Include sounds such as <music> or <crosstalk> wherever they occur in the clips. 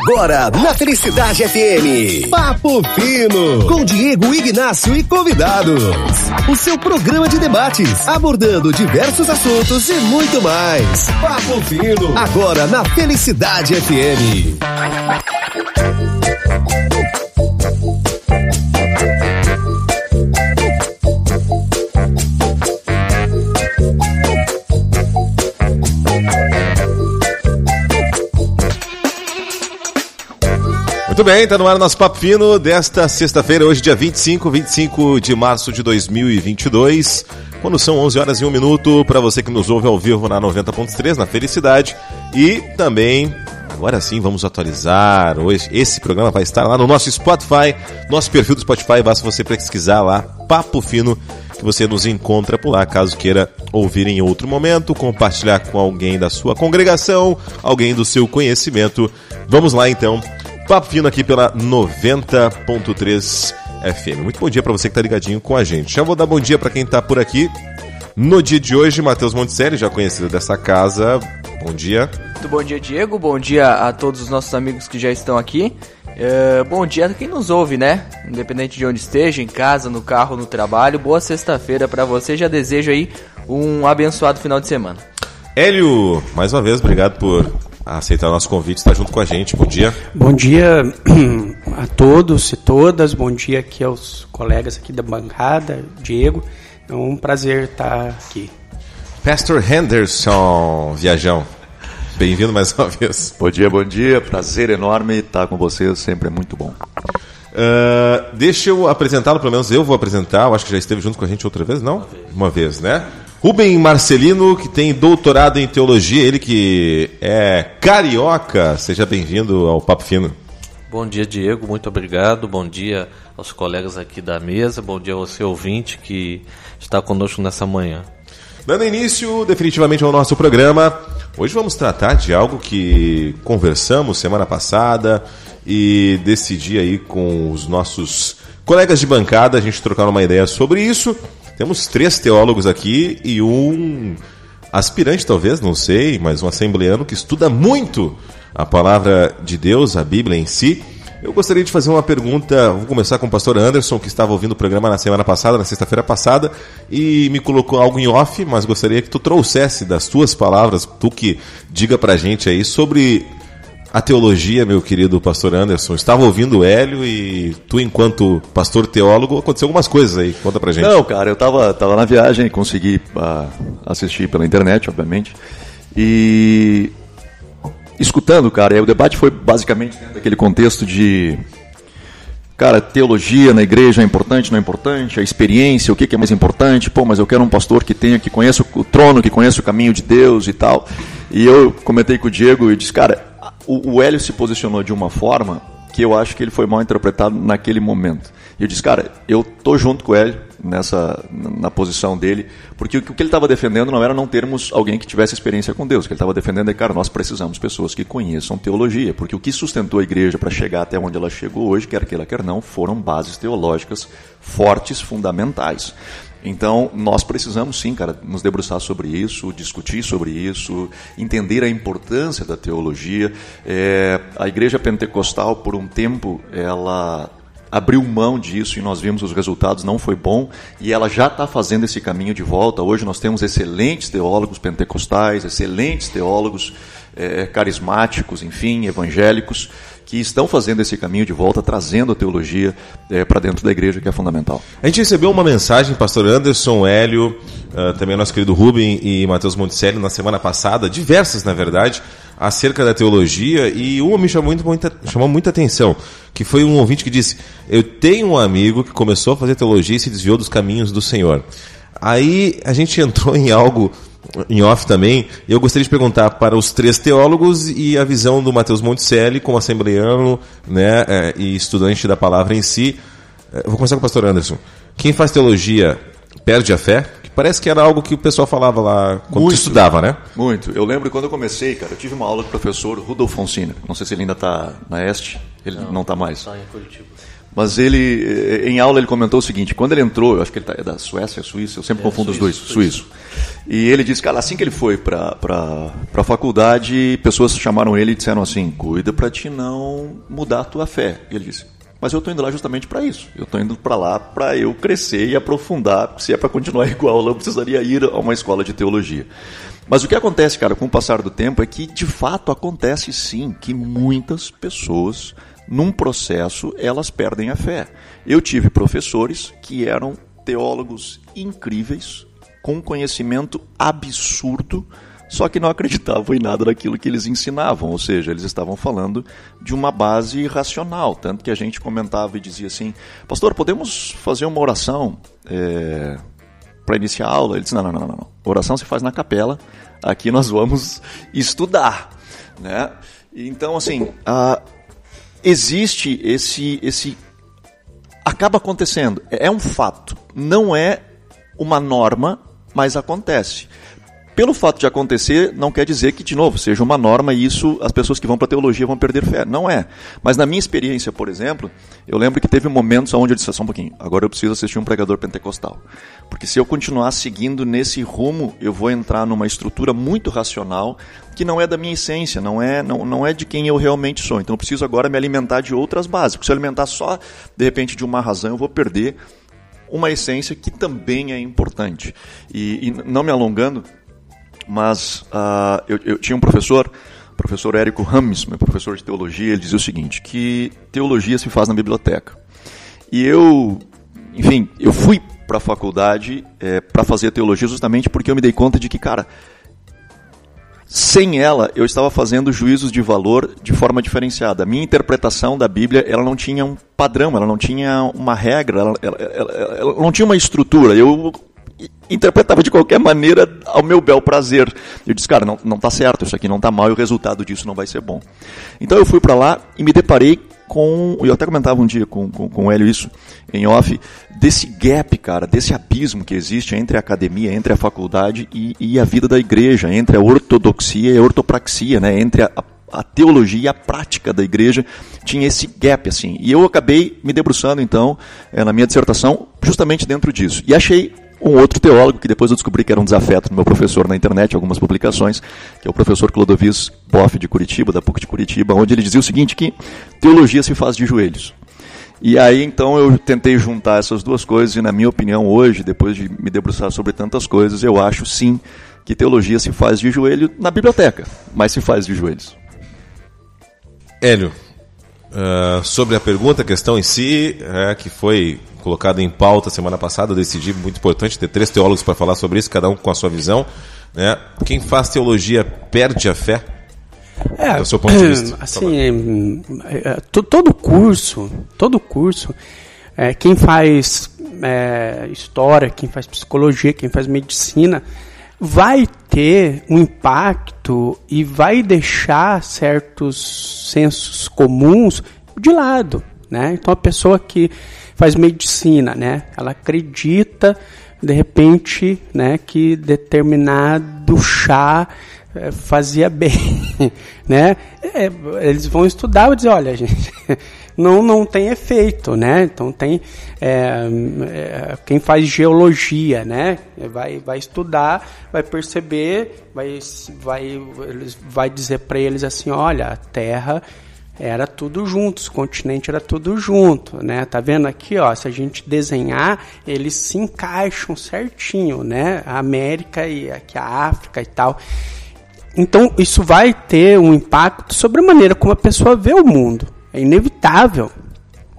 Agora, na Felicidade FM. Papo Fino. Com Diego Ignácio e convidados. O seu programa de debates, abordando diversos assuntos e muito mais. Papo Fino. Agora na Felicidade FM. Muito bem, tá no ar o nosso Papo Fino desta sexta-feira, hoje dia 25, 25 de março de 2022, quando são 11 horas e 1 minuto, para você que nos ouve ao vivo na 90.3, na Felicidade, e também, agora sim, vamos atualizar, hoje. Esse programa vai estar lá no nosso Spotify, nosso perfil do Spotify, basta você pesquisar lá, Papo Fino, que você nos encontra por lá, caso queira ouvir em outro momento, compartilhar com alguém da sua congregação, alguém do seu conhecimento. Vamos lá então Papo Fino aqui pela 90.3 FM. Muito bom dia para você que tá ligadinho com a gente. Já vou dar bom dia para quem tá por aqui. No dia de hoje, Matheus Monticelli, já conhecido dessa casa. Bom dia. Muito bom dia, Diego. Bom dia a todos os nossos amigos que já estão aqui. Uh, bom dia a quem nos ouve, né? Independente de onde esteja, em casa, no carro, no trabalho. Boa sexta-feira para você. Já desejo aí um abençoado final de semana. Hélio, mais uma vez, obrigado por aceitar o nosso convite, estar junto com a gente. Bom dia. Bom dia <clears throat> a todos e todas. Bom dia aqui aos colegas aqui da bancada, Diego. É um prazer estar aqui. Pastor Henderson, viajão. Bem-vindo mais uma vez. Bom dia, bom dia. Prazer enorme estar com vocês, sempre é muito bom. Uh, deixa eu apresentá-lo, pelo menos eu vou apresentar. Eu acho que já esteve junto com a gente outra vez, não? Uma vez, uma vez né? Rubem Marcelino, que tem doutorado em teologia, ele que é carioca. Seja bem-vindo ao Papo Fino. Bom dia, Diego. Muito obrigado. Bom dia aos colegas aqui da mesa. Bom dia ao seu ouvinte que está conosco nessa manhã. Dando início definitivamente ao nosso programa, hoje vamos tratar de algo que conversamos semana passada e decidi aí com os nossos colegas de bancada a gente trocar uma ideia sobre isso. Temos três teólogos aqui e um aspirante, talvez, não sei, mas um assembleano que estuda muito a palavra de Deus, a Bíblia em si. Eu gostaria de fazer uma pergunta. Vou começar com o pastor Anderson, que estava ouvindo o programa na semana passada, na sexta-feira passada, e me colocou algo em off, mas gostaria que tu trouxesse das tuas palavras, tu que diga pra gente aí sobre a teologia, meu querido pastor Anderson. Estava ouvindo o Hélio e tu, enquanto pastor teólogo, aconteceu algumas coisas aí. Conta pra gente. Não, cara, eu estava tava na viagem, consegui uh, assistir pela internet, obviamente. E escutando, cara, e o debate foi basicamente dentro daquele contexto de. Cara, teologia na igreja é importante, não é importante? A experiência, o que é mais importante? Pô, mas eu quero um pastor que tenha, que conheça o trono, que conheça o caminho de Deus e tal. E eu comentei com o Diego e disse, cara, o, o Hélio se posicionou de uma forma que eu acho que ele foi mal interpretado naquele momento. E eu disse, cara, eu tô junto com o Hélio nessa na posição dele, porque o que ele estava defendendo não era não termos alguém que tivesse experiência com Deus. O que ele estava defendendo é, cara, nós precisamos pessoas que conheçam teologia, porque o que sustentou a igreja para chegar até onde ela chegou hoje, quer queira, quer não, foram bases teológicas fortes, fundamentais. Então, nós precisamos sim, cara, nos debruçar sobre isso, discutir sobre isso, entender a importância da teologia. É, a igreja pentecostal, por um tempo, ela abriu mão disso e nós vimos os resultados, não foi bom, e ela já está fazendo esse caminho de volta. Hoje nós temos excelentes teólogos pentecostais, excelentes teólogos é, carismáticos, enfim, evangélicos, que estão fazendo esse caminho de volta, trazendo a teologia é, para dentro da igreja, que é fundamental. A gente recebeu uma mensagem, pastor Anderson, Hélio, uh, também nosso querido Rubem e Matheus Monticelli, na semana passada, diversas na verdade, acerca da teologia, e uma me chamou, muito, muita, chamou muita atenção, que foi um ouvinte que disse: Eu tenho um amigo que começou a fazer teologia e se desviou dos caminhos do Senhor. Aí a gente <laughs> entrou em algo em off também, eu gostaria de perguntar para os três teólogos e a visão do Matheus Monticelli como assembleano né, é, e estudante da palavra em si. É, vou começar com o pastor Anderson. Quem faz teologia perde a fé? Que parece que era algo que o pessoal falava lá quando muito, estudava, né? Muito. Eu lembro quando eu comecei, cara, eu tive uma aula com o professor Rudolf Fonsina. Não sei se ele ainda está na Este, ele não está mais. Está em Curitiba. Mas ele, eh, em aula, ele comentou o seguinte: quando ele entrou, eu acho que ele tá, é da Suécia, Suíça, eu sempre é, confundo os dois, suíço. suíço. E ele disse, cara, assim que ele foi para a faculdade, pessoas chamaram ele e disseram assim: cuida para te não mudar a tua fé. E ele disse: mas eu estou indo lá justamente para isso. Eu estou indo para lá para eu crescer e aprofundar. Se é para continuar <laughs> igual, eu precisaria ir a uma escola de teologia. Mas o que acontece, cara, com o passar do tempo é que de fato acontece sim que muitas pessoas num processo elas perdem a fé. Eu tive professores que eram teólogos incríveis, com conhecimento absurdo, só que não acreditavam em nada daquilo que eles ensinavam, ou seja, eles estavam falando de uma base racional, tanto que a gente comentava e dizia assim, pastor, podemos fazer uma oração é, para iniciar a aula? Ele disse, não, não, não, não, não, oração se faz na capela, aqui nós vamos <laughs> estudar, né? Então, assim, a, existe esse, esse. Acaba acontecendo. É um fato. Não é uma norma, mas acontece pelo fato de acontecer, não quer dizer que, de novo, seja uma norma e isso as pessoas que vão para a teologia vão perder fé. Não é. Mas na minha experiência, por exemplo, eu lembro que teve momentos onde eu disse, só um pouquinho, agora eu preciso assistir um pregador pentecostal. Porque se eu continuar seguindo nesse rumo, eu vou entrar numa estrutura muito racional que não é da minha essência, não é, não, não é de quem eu realmente sou. Então eu preciso agora me alimentar de outras bases. Porque se eu alimentar só, de repente, de uma razão, eu vou perder uma essência que também é importante. E, e não me alongando, mas uh, eu, eu, tinha um professor, professor Érico Rames, meu professor de teologia, ele dizia o seguinte, que teologia se faz na biblioteca. E eu, enfim, eu fui para a faculdade é, para fazer teologia justamente porque eu me dei conta de que, cara, sem ela, eu estava fazendo juízos de valor de forma diferenciada. A minha interpretação da Bíblia, ela não tinha um padrão, ela não tinha uma regra, ela, ela, ela, ela não tinha uma estrutura. Eu interpretava de qualquer maneira ao meu bel prazer. Eu disse, cara, não, não tá certo, isso aqui não tá mal e o resultado disso não vai ser bom. Então eu fui para lá e me deparei com, eu até comentava um dia com, com, com o Hélio isso, em off, desse gap, cara, desse abismo que existe entre a academia, entre a faculdade e, e a vida da igreja, entre a ortodoxia e a ortopraxia, né, entre a, a teologia e a prática da igreja tinha esse gap assim. E eu acabei me debruçando então é, na minha dissertação justamente dentro disso. E achei um outro teólogo, que depois eu descobri que era um desafeto do meu professor na internet, algumas publicações, que é o professor Clodovis Boff de Curitiba, da PUC de Curitiba, onde ele dizia o seguinte, que teologia se faz de joelhos. E aí então eu tentei juntar essas duas coisas e na minha opinião hoje, depois de me debruçar sobre tantas coisas, eu acho sim que teologia se faz de joelho na biblioteca, mas se faz de joelhos. Hélio, uh, sobre a pergunta, a questão em si, é, que foi colocado em pauta semana passada, eu decidi, muito importante, ter três teólogos para falar sobre isso, cada um com a sua visão. Né? Quem faz teologia perde a fé? É, do seu ponto de vista. <clears throat> Assim, é, é, todo curso, todo curso, é, quem faz é, história, quem faz psicologia, quem faz medicina, vai ter um impacto e vai deixar certos sensos comuns de lado. Né? Então a pessoa que faz medicina, né? Ela acredita de repente, né, que determinado chá é, fazia <laughs> bem, né? É, eles vão estudar e dizer, olha, gente, não não tem efeito, né? Então tem é, é, quem faz geologia, né? Vai vai estudar, vai perceber, vai vai vai dizer para eles assim, olha, a Terra era tudo junto, os continentes era tudo junto, né? Tá vendo aqui, ó, se a gente desenhar, eles se encaixam certinho, né? A América e aqui a África e tal. Então, isso vai ter um impacto sobre a maneira como a pessoa vê o mundo. É inevitável.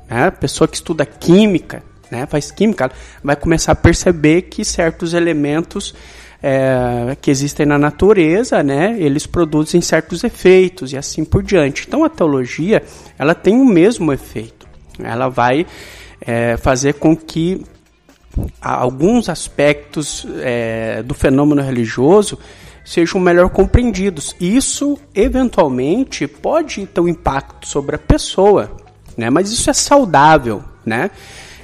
Né? A pessoa que estuda química, né, faz química, vai começar a perceber que certos elementos é, que existem na natureza, né, eles produzem certos efeitos e assim por diante. Então a teologia ela tem o mesmo efeito. Ela vai é, fazer com que alguns aspectos é, do fenômeno religioso sejam melhor compreendidos. Isso eventualmente pode ter um impacto sobre a pessoa, né? Mas isso é saudável, né?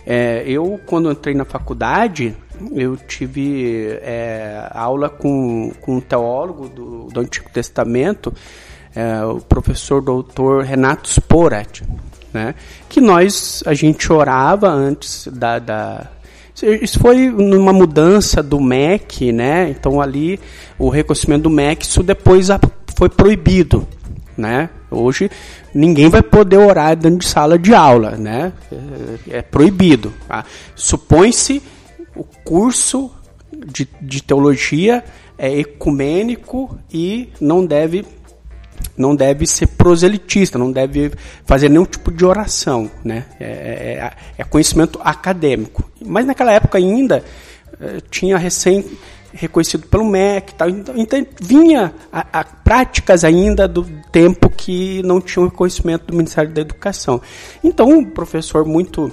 É, eu quando entrei na faculdade eu tive é, aula com, com um teólogo do, do Antigo Testamento, é, o professor doutor Renato Sporat. né? Que nós, a gente orava antes da, da isso foi numa mudança do MEC, né? Então ali o reconhecimento do MEC, isso depois foi proibido, né? Hoje ninguém vai poder orar dentro de sala de aula, né? É, é proibido. Tá? Supõe-se o curso de, de teologia é ecumênico e não deve não deve ser proselitista, não deve fazer nenhum tipo de oração, né? É, é, é conhecimento acadêmico. Mas naquela época ainda eh, tinha recém reconhecido pelo MEC tal, então, então vinha a, a, práticas ainda do tempo que não tinham reconhecimento do Ministério da Educação. Então um professor muito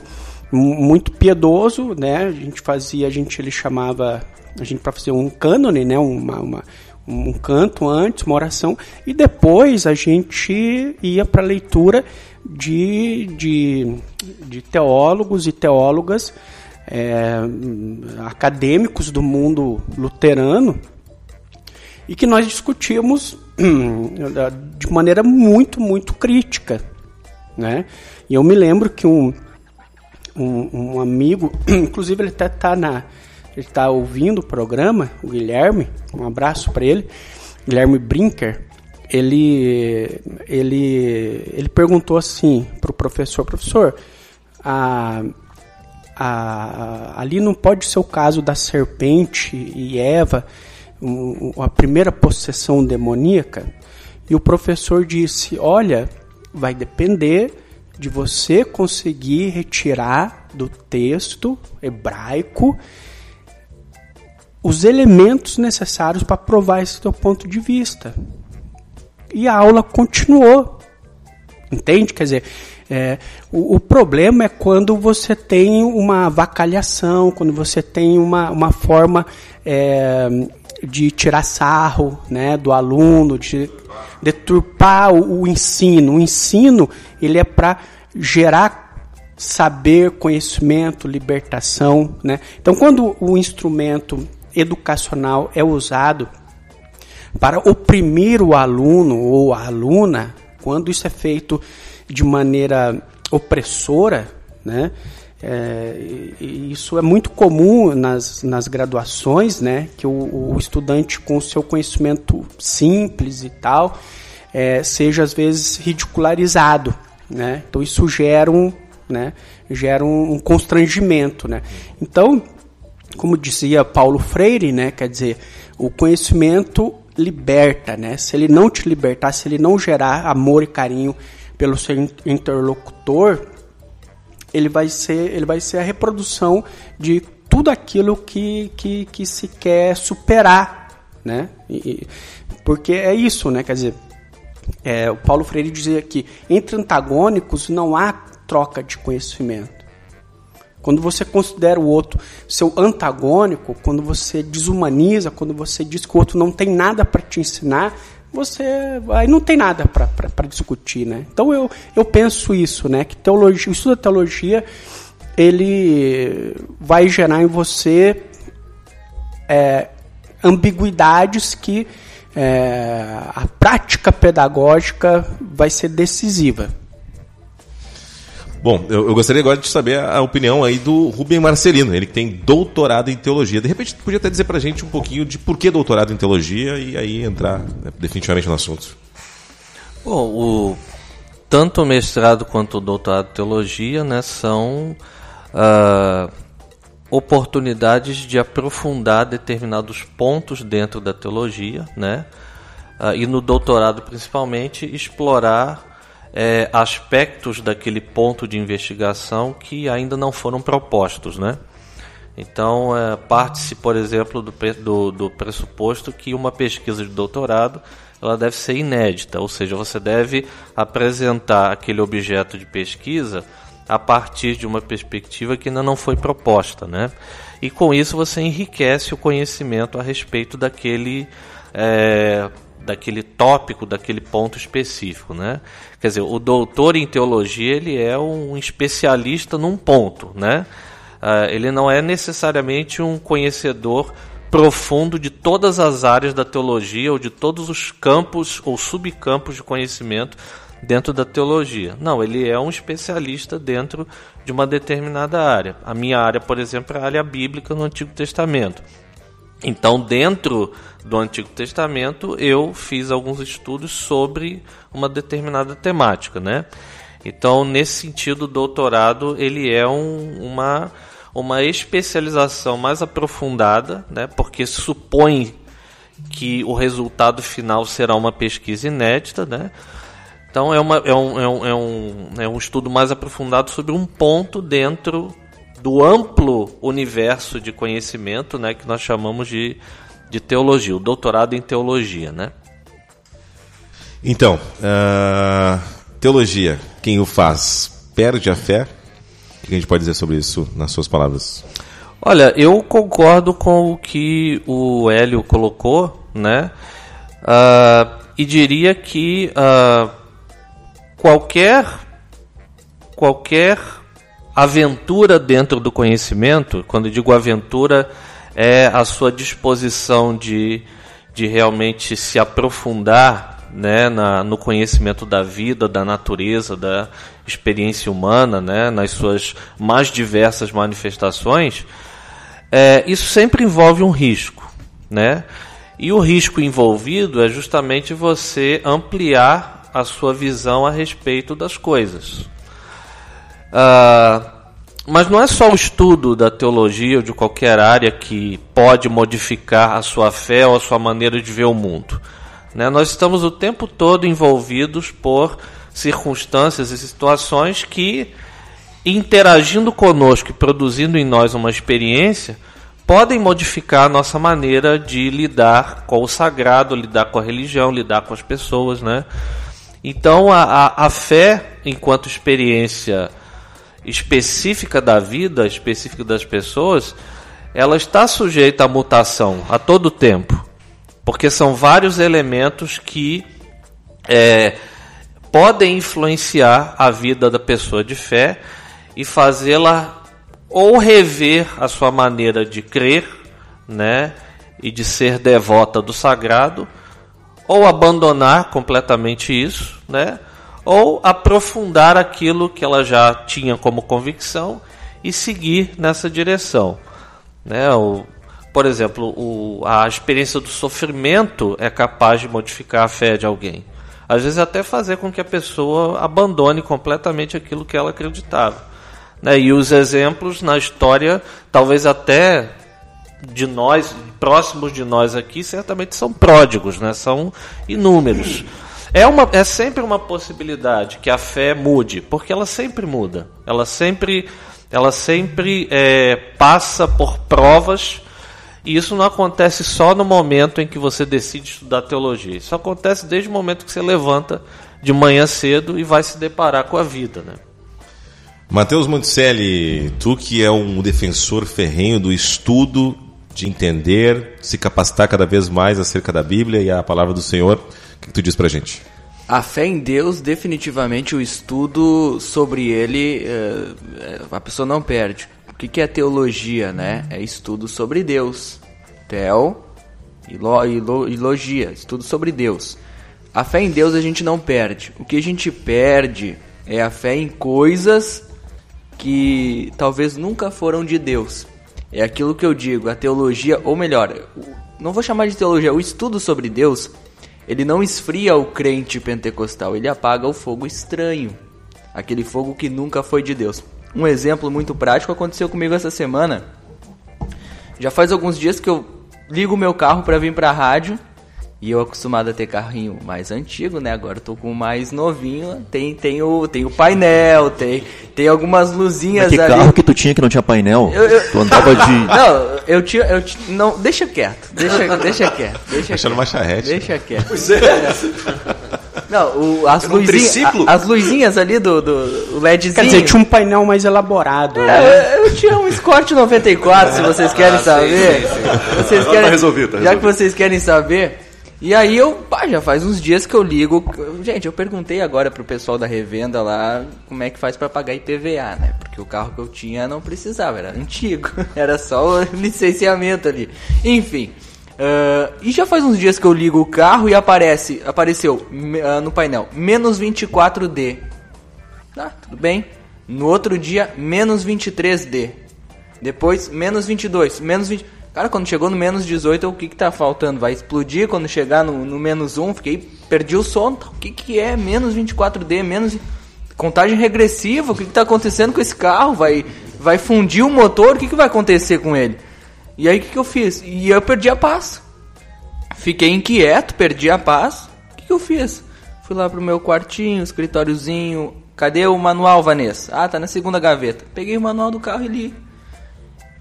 muito piedoso, né? A gente fazia, a gente ele chamava a gente para fazer um cânone, né? Uma, uma um canto antes, uma oração, e depois a gente ia para a leitura de, de, de, teólogos e teólogas é, acadêmicos do mundo luterano e que nós discutíamos <clears throat> de maneira muito, muito crítica. Né? E eu me lembro que um, um, um amigo, <clears throat> inclusive ele até está na ele está ouvindo o programa, o Guilherme, um abraço para ele, Guilherme Brinker, ele, ele, ele perguntou assim para o professor, professor, a, a, ali não pode ser o caso da serpente e Eva, a primeira possessão demoníaca? E o professor disse, olha, vai depender de você conseguir retirar do texto hebraico os elementos necessários para provar esse teu ponto de vista. E a aula continuou. Entende? Quer dizer, é, o, o, problema é quando você tem uma vacalhação, quando você tem uma, uma forma é, de tirar sarro né, do aluno, de deturpar o, o ensino. O ensino ele é para gerar saber, conhecimento, libertação. Né? Então, quando o instrumento educacional é usado para oprimir o aluno ou a aluna, quando isso é feito de maneira opressora, né? É, isso é muito comum nas, nas graduações, né? Que o, o estudante com seu conhecimento simples e tal é, seja às vezes ridicularizado, né? Então isso gera um, né? Gera um constrangimento, né? Então como dizia Paulo Freire, né, quer dizer, o conhecimento liberta, né? Se ele não te libertar, se ele não gerar amor e carinho pelo seu interlocutor, ele vai ser, ele vai ser a reprodução de tudo aquilo que, que, que se quer superar, né? E, porque é isso, né? Quer dizer, é, o Paulo Freire dizia que entre antagônicos não há troca de conhecimento. Quando você considera o outro seu antagônico, quando você desumaniza, quando você diz que o outro não tem nada para te ensinar, você aí não tem nada para discutir, né? Então eu, eu penso isso, né? Que teologia, o estudo da teologia ele vai gerar em você é, ambiguidades que é, a prática pedagógica vai ser decisiva. Bom, eu, eu, gostaria agora de saber a, opinião aí do Rubem Marcelino, ele que tem doutorado em teologia. De repente, podia até dizer pra gente um pouquinho de por que doutorado em teologia e aí entrar né, definitivamente no assunto. Bom, o, tanto o mestrado quanto o doutorado em teologia né, são uh, oportunidades de aprofundar determinados pontos dentro da teologia, né? Uh, e no doutorado, principalmente, explorar é, aspectos daquele ponto de investigação que ainda não foram propostos, né? Então, é, parte-se, por exemplo, do, do, do, pressuposto que uma pesquisa de doutorado ela deve ser inédita, ou seja, você deve apresentar aquele objeto de pesquisa a partir de uma perspectiva que ainda não foi proposta, né? E com isso você enriquece o conhecimento a respeito daquele é, daquele tópico, daquele ponto específico, né? Quer dizer, o doutor em teologia ele é um especialista num ponto, né? Uh, ele não é necessariamente um conhecedor profundo de todas as áreas da teologia ou de todos os campos ou subcampos de conhecimento dentro da teologia. Não, ele é um especialista dentro de uma determinada área. A minha área, por exemplo, é a área bíblica no Antigo Testamento. Então, dentro do Antigo Testamento, eu fiz alguns estudos sobre uma determinada temática, né? Então, nesse sentido, o doutorado ele é um, uma, uma especialização mais aprofundada, né? Porque supõe que o resultado final será uma pesquisa inédita, né? Então é, uma, é, um, é, um, é, um, é um estudo mais aprofundado sobre um ponto dentro do amplo universo de conhecimento né, que nós chamamos de, de teologia, o doutorado em teologia. Né? Então, uh, teologia, quem o faz perde a fé? O que a gente pode dizer sobre isso nas suas palavras? Olha, eu concordo com o que o Hélio colocou, né? Uh, e diria que uh, qualquer qualquer aventura dentro do conhecimento, quando digo aventura, é a sua disposição de, de realmente se aprofundar né, na, no conhecimento da vida, da natureza, da experiência humana, né, nas suas mais diversas manifestações, é, isso sempre envolve um risco. Né? E o risco envolvido é justamente você ampliar a sua visão a respeito das coisas. Uh, mas não é só o estudo da teologia ou de qualquer área que pode modificar a sua fé ou a sua maneira de ver o mundo. Né? Nós estamos o tempo todo envolvidos por circunstâncias e situações que, interagindo conosco e produzindo em nós uma experiência, podem modificar a nossa maneira de lidar com o sagrado, lidar com a religião, lidar com as pessoas. Né? Então, a, a, a fé, enquanto experiência específica da vida, específica das pessoas, ela está sujeita à mutação a todo tempo, porque são vários elementos que é, podem influenciar a vida da pessoa de fé e fazê-la ou rever a sua maneira de crer, né, e de ser devota do sagrado, ou abandonar completamente isso, né? Ou aprofundar aquilo que ela já tinha como convicção e seguir nessa direção. Né? O, por exemplo, o, a experiência do sofrimento é capaz de modificar a fé de alguém. Às vezes até fazer com que a pessoa abandone completamente aquilo que ela acreditava. Né? E os exemplos na história, talvez até de nós, próximos de nós aqui, certamente são pródigos, né? são inúmeros. É, uma, é sempre uma possibilidade que a fé mude, porque ela sempre muda. Ela sempre, ela sempre é, passa por provas. E isso não acontece só no momento em que você decide estudar teologia. Isso acontece desde o momento que você levanta de manhã cedo e vai se deparar com a vida. Né? Mateus Monticelli, tu que é um defensor ferrenho do estudo, de entender, se capacitar cada vez mais acerca da Bíblia e a palavra do Senhor que, que tu diz pra gente? A fé em Deus, definitivamente o estudo sobre ele, é, a pessoa não perde. O que, é teologia, né? É estudo sobre Deus. Tel e, lo, e, lo, e logia, estudo sobre Deus. A fé em Deus a gente não perde. O que a gente perde é a fé em coisas que talvez nunca foram de Deus. É aquilo que eu digo, a teologia, ou melhor, não vou chamar de teologia, o estudo sobre Deus ele não esfria o crente pentecostal, ele apaga o fogo estranho, aquele fogo que nunca foi de Deus. Um exemplo muito prático aconteceu comigo essa semana. Já faz alguns dias que eu ligo meu carro para vir para a rádio e eu acostumado a ter carrinho mais antigo, né? Agora eu tô com o mais novinho. Tem, tem, o, tem o painel, tem, tem algumas luzinhas Mas que ali. carro que tu tinha que não tinha painel? Eu, eu... Tu andava <laughs> de. Não, eu tinha. Eu tinha não, deixa quieto. Deixa, deixa quieto. Deixa Deixando uma charrete. Deixa quieto. Pois é. Não, o, as, luzinhas, a, as luzinhas ali do, do LEDzinho. Quer dizer, tinha um painel mais elaborado. É, né? eu, eu, tinha um Escort 94, se vocês <laughs> querem ah, saber. Sim, sim, sim. Vocês querem, tá resolvido, tá resolvido. Já que vocês querem saber, e aí eu, pá, já faz uns dias que eu ligo. Gente, eu perguntei agora pro pessoal da revenda lá como é que faz para pagar IPVA, né? Porque o carro que eu tinha não precisava, era antigo, <laughs> era só o licenciamento ali. Enfim, Uh, e já faz uns dias que eu ligo o carro e aparece, apareceu uh, no painel menos 24D. Tá, tudo bem. No outro dia, menos 23D. Depois, menos 22, menos 20. Cara, quando chegou no menos 18, o que que tá faltando? Vai explodir quando chegar no, no menos 1? Fiquei, perdi o sono. O que que é menos 24D, menos... Contagem regressiva, o que que tá acontecendo com esse carro? Vai, vai fundir o motor? O que que vai acontecer com ele? E aí o que, que eu fiz? E eu perdi a paz. Fiquei inquieto, perdi a paz. O que, que eu fiz? Fui lá pro meu quartinho, escritóriozinho. Cadê o manual, Vanessa? Ah, tá na segunda gaveta. Peguei o manual do carro e li.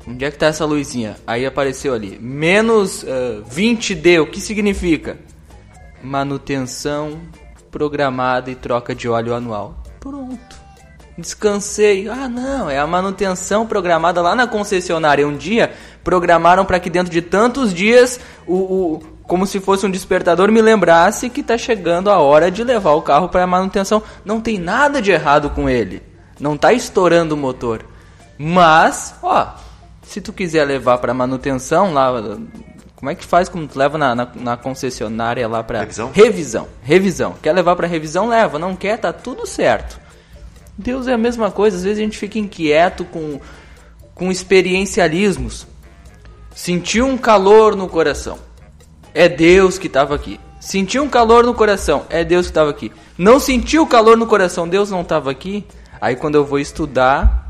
Onde é que tá essa luzinha? Aí apareceu ali. Menos uh, 20D, o que significa? Manutenção programada e troca de óleo anual. Pronto. Descansei. Ah, não, é a manutenção programada lá na concessionária. Um dia programaram para que dentro de tantos dias o, o, como se fosse um despertador me lembrasse que está chegando a hora de levar o carro para manutenção. Não tem nada de errado com ele. Não está estourando o motor. Mas, ó, se tu quiser levar para manutenção lá, como é que faz quando tu leva na, na, na concessionária lá para revisão? Revisão, revisão. Quer levar para revisão, leva. Não quer, tá tudo certo. Deus é a mesma coisa. Às vezes a gente fica inquieto com com experiencialismos. Sentiu um calor no coração. É Deus que estava aqui. Sentiu um calor no coração. É Deus que estava aqui. Não sentiu calor no coração. Deus não estava aqui. Aí quando eu vou estudar,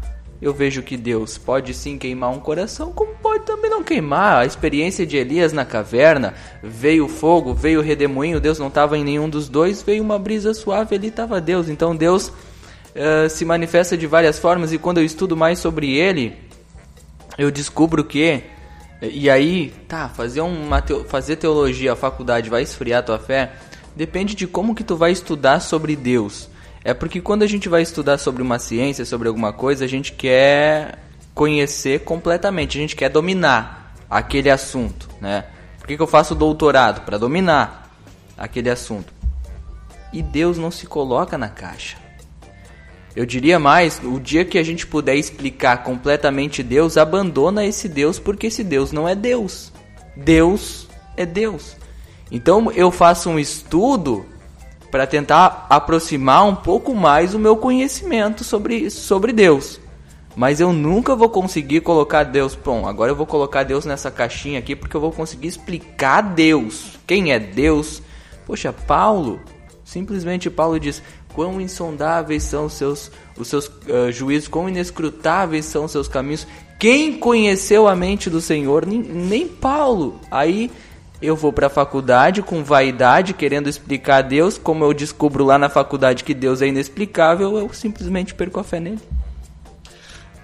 eu vejo que Deus pode sim queimar um coração, como pode também não queimar. A experiência de Elias na caverna, veio fogo, veio redemoinho, Deus não estava em nenhum dos dois, veio uma brisa suave, ali estava Deus. Então Deus uh, se manifesta de várias formas e quando eu estudo mais sobre ele, eu descubro que e aí, tá, fazer uma teo, fazer teologia, a faculdade vai esfriar tua fé, depende de como que tu vai estudar sobre Deus. É porque quando a gente vai estudar sobre uma ciência, sobre alguma coisa, a gente quer conhecer completamente, a gente quer dominar aquele assunto, né? Por que, que eu faço doutorado? Para dominar aquele assunto. E Deus não se coloca na caixa. Eu diria mais, o dia que a gente puder explicar completamente Deus, abandona esse Deus, porque esse Deus não é Deus. Deus é Deus. Então eu faço um estudo para tentar aproximar um pouco mais o meu conhecimento sobre, sobre Deus. Mas eu nunca vou conseguir colocar Deus. Bom, agora eu vou colocar Deus nessa caixinha aqui porque eu vou conseguir explicar Deus. Quem é Deus? Poxa, Paulo, simplesmente Paulo diz: quão insondáveis são os seus, os seus uh, juízos, quão inescrutáveis são os seus caminhos. Quem conheceu a mente do Senhor? Nem, nem Paulo. Aí eu vou para a faculdade com vaidade, querendo explicar a Deus, como eu descubro lá na faculdade que Deus é inexplicável, eu simplesmente perco a fé nele.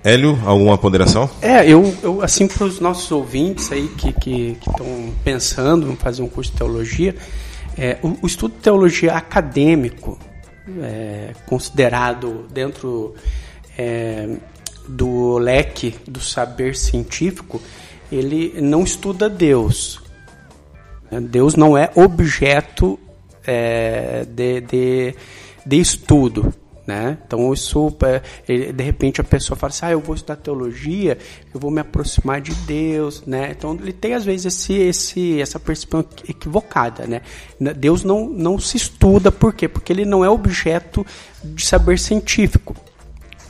Hélio, alguma ponderação? É, eu, eu assim, para os nossos ouvintes aí que estão pensando em fazer um curso de teologia, é, o, o, estudo de teologia acadêmico, é, considerado dentro é, do leque do saber científico, ele não estuda Deus, Deus não é objeto é, de, de, de, estudo. Né? Então, isso, é, de repente, a pessoa fala assim: ah, eu vou estudar teologia, eu vou me aproximar de Deus. Né? Então, ele tem, às vezes, esse, esse, essa percepção equivocada. Né? Deus não, não se estuda, por quê? Porque ele não é objeto de saber científico.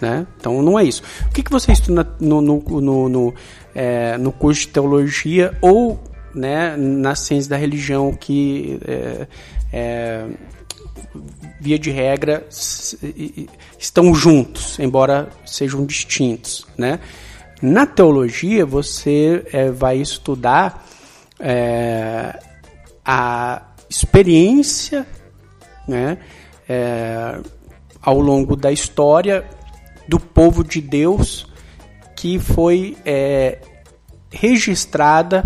Né? Então, não é isso. O que, que você estuda no, no, no, no, é, no curso de teologia ou né, na ciência da religião que é, é, via de regra estão juntos, embora sejam distintos, né? Na teologia você é, vai estudar é, a experiência, né, é, ao longo da história do povo de Deus que foi é, registrada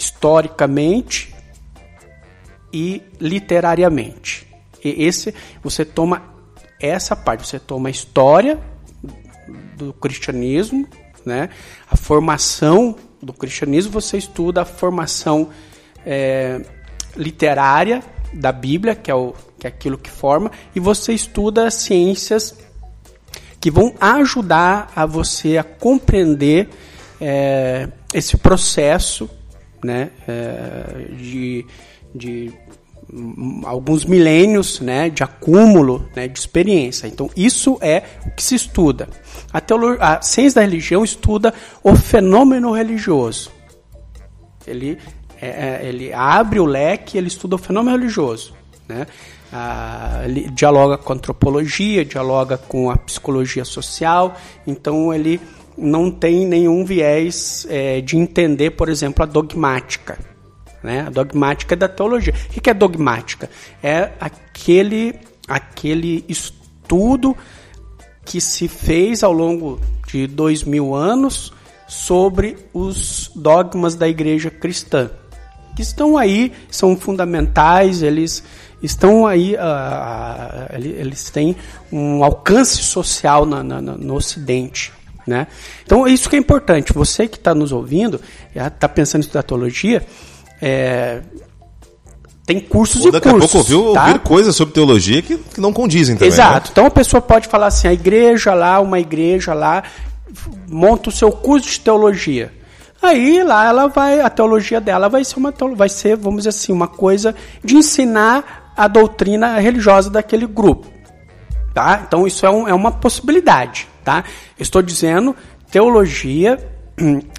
historicamente e literariamente. E esse você toma essa parte, você toma a história do cristianismo, né? A formação do cristianismo, você estuda a formação é, literária da Bíblia, que é, o, que é aquilo que forma, e você estuda as ciências que vão ajudar a você a compreender é, esse processo né, é, de, de alguns milênios né, de acúmulo né, de experiência. Então, isso é o que se estuda. A, a ciência da religião estuda o fenômeno religioso. Ele, é, é ele abre o leque, ele estuda o fenômeno religioso. Né? Ah, ele dialoga com a antropologia, dialoga com a psicologia social, então ele não tem nenhum viés é, de entender, por exemplo, a dogmática. Né? A dogmática é da teologia. O que é dogmática? É aquele, aquele estudo que se fez ao longo de dois mil anos sobre os dogmas da igreja cristã. Que estão aí, são fundamentais, eles estão aí, uh, eles têm um alcance social na, na, no Ocidente. Né? Então, isso que é importante. Você que está nos ouvindo, está pensando em estudar teologia, é, tem cursos Ou e cursos. Daqui a pouco ouviu tá? ouvir coisas sobre teologia que, que não condizem também. Exato. Né? Então a pessoa pode falar assim: a igreja lá, uma igreja lá, monta o seu curso de teologia. Aí lá ela vai, a teologia dela vai ser uma vai ser, vamos dizer assim, uma coisa de ensinar a doutrina religiosa daquele grupo. Tá? Então isso é, um, é uma possibilidade. Tá? estou dizendo teologia